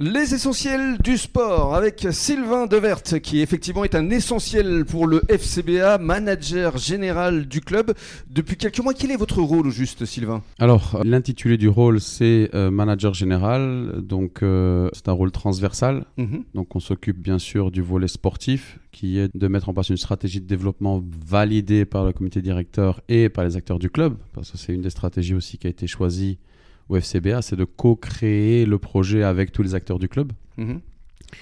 Les essentiels du sport avec Sylvain Devert qui effectivement est un essentiel pour le FCBA, manager général du club. Depuis quelques mois, quel est votre rôle au juste Sylvain? Alors l'intitulé du rôle c'est euh, manager général, donc euh, c'est un rôle transversal. Mhm. Donc on s'occupe bien sûr du volet sportif qui est de mettre en place une stratégie de développement validée par le comité directeur et par les acteurs du club, parce que c'est une des stratégies aussi qui a été choisie au FCBA, c'est de co-créer le projet avec tous les acteurs du club. Mhm.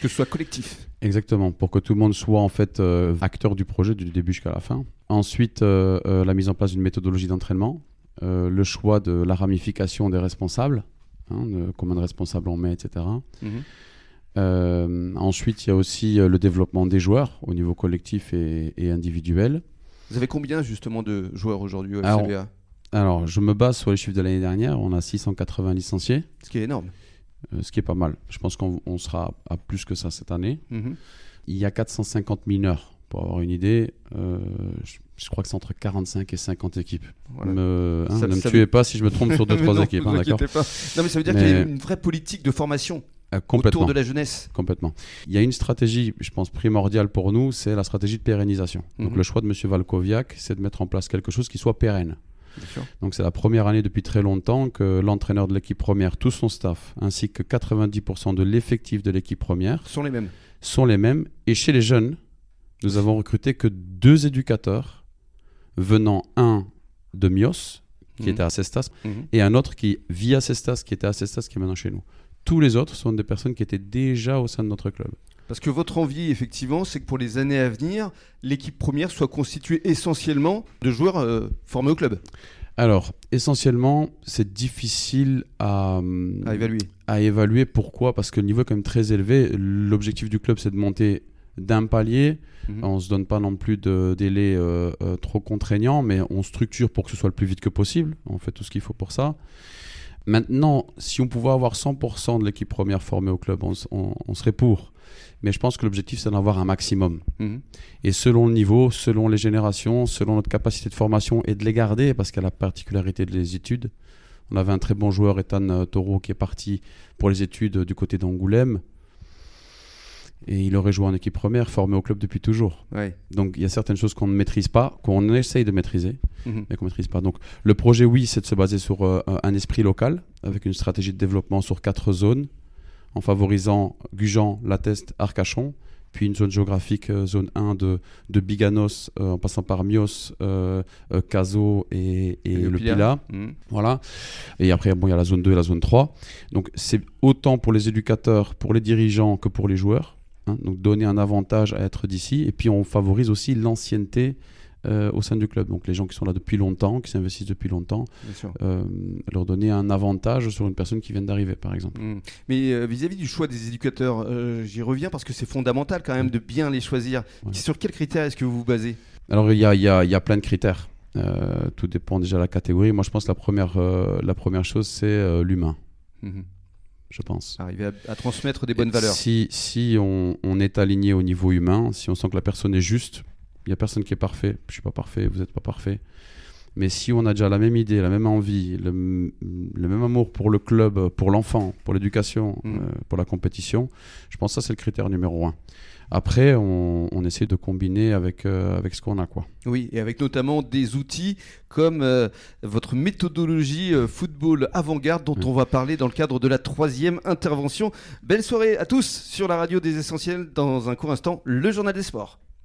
Que ce soit collectif. Exactement, pour que tout le monde soit en fait euh, acteur du projet du début jusqu'à la fin. Ensuite, euh, euh, la mise en place d'une méthodologie d'entraînement, le choix de la ramification des responsables, hein, de combien de responsables on met, etc. Mhm. Ensuite, il y a aussi le développement des joueurs au niveau collectif et, et individuel. Vous avez combien justement de joueurs aujourd'hui au Alors, FCBA Alors, je me base sur les chiffres de l'année dernière. On a 680 licenciés, Ce qui est énorme. euh, ce qui est pas mal. Je pense qu'on on sera à plus que ça cette année. Mhm. Il y a 450 mineurs. Pour avoir une idée, euh, je, je crois que c'est entre 45 et 50 équipes. Voilà. Me- hein, Ça- ne me tuez pas si je me trompe sur deux Mais trois non, équipes, vous hein, d'accord inquiétez pas. Non mais ça veut dire Mais- qu'il y a une vraie politique de formation Euh, Complètement. autour de la jeunesse. Complètement. Il y a une stratégie, je pense, primordiale pour nous, c'est la stratégie de pérennisation. Donc Mhm. le choix de M. Valkoviak, c'est de mettre en place quelque chose qui soit pérenne. Donc c'est la première année depuis très longtemps que l'entraîneur de l'équipe première, tout son staff, ainsi que 90% de l'effectif de l'équipe première sont les mêmes. sont les mêmes. Et chez les jeunes, nous avons recruté que deux éducateurs, venant un de Mios, qui Mhm. était à Cestas, Mhm. et un autre qui vit à Cestas, qui était à Cestas, qui est maintenant chez nous. Tous les autres sont des personnes qui étaient déjà au sein de notre club. Parce que votre envie, effectivement, c'est que pour les années à venir, l'équipe première soit constituée essentiellement de joueurs euh, formés au club, Alors, essentiellement, c'est difficile à, à évaluer. à évaluer. Pourquoi? Parce que le niveau est quand même très élevé. L'objectif du club, c'est de monter d'un palier. Mhm. On ne se donne pas non plus de délai euh, euh, trop contraignant, mais on structure pour que ce soit le plus vite que possible. On fait tout ce qu'il faut pour ça. Maintenant, si on pouvait avoir 100% de l'équipe première formée au club, on, s- on- on serait pour. Mais je pense que l'objectif, c'est d'en avoir un maximum. Mhm. Et selon le niveau, selon les générations, selon notre capacité de formation et de les garder, parce qu'à la particularité des études, on avait un très bon joueur, Ethan euh, Taureau, qui est parti pour les études du côté d'Angoulême. Et il aurait joué en équipe première, formé au club depuis toujours. Ouais. Donc il y a certaines choses qu'on ne maîtrise pas, qu'on essaye de maîtriser, Mhm. mais qu'on ne maîtrise pas. Donc le projet, oui, c'est de se baser sur euh, un esprit local, avec une stratégie de développement sur quatre zones, en favorisant Gujan, Lateste, Arcachon, puis une zone géographique, euh, zone 1 de, de Biganos, euh, en passant par Mios, euh, euh, Caso et, et le Pila. Mhm. Voilà. Et après, bon, il y a la zone 2 et la zone 3. Donc, c'est autant pour les éducateurs, pour les dirigeants que pour les joueurs. hein. Donc, donner un avantage à être d'ici. Et puis, on favorise aussi l'ancienneté euh, au sein du club. Donc, les gens qui sont là depuis longtemps, qui s'investissent depuis longtemps, euh, leur donner un avantage sur une personne qui vient d'arriver, par exemple. Mhm. Mais euh, vis-à-vis du choix des éducateurs, j'y reviens parce que c'est fondamental quand même de bien les choisir. Ouais. Sur quels critères est-ce que vous vous basez? Alors, il y a, y a- il y a plein de critères. Euh, tout dépend déjà de la catégorie. Moi, je pense que la première, euh, la première chose, c'est euh, l'humain, Mhm. je pense. Arriver à, à transmettre des bonnes valeurs. Si, si on, on est aligné au niveau humain, si on sent que la personne est juste, il n'y a personne qui est parfait, je suis pas parfait, vous n'êtes pas parfait. Mais si on a déjà la même idée, la même envie, le, même amour pour le club, pour l'enfant, pour l'éducation, Mm. euh, pour la compétition, je pense que ça c'est le critère numéro un. Après, on, on essaie de combiner avec, euh, avec ce qu'on a. Quoi. Oui, et avec notamment des outils comme euh, votre méthodologie football avant-garde dont on va parler dans le cadre de la troisième intervention. Belle soirée à tous sur la radio des essentiels. Dans un court instant, le journal des sports.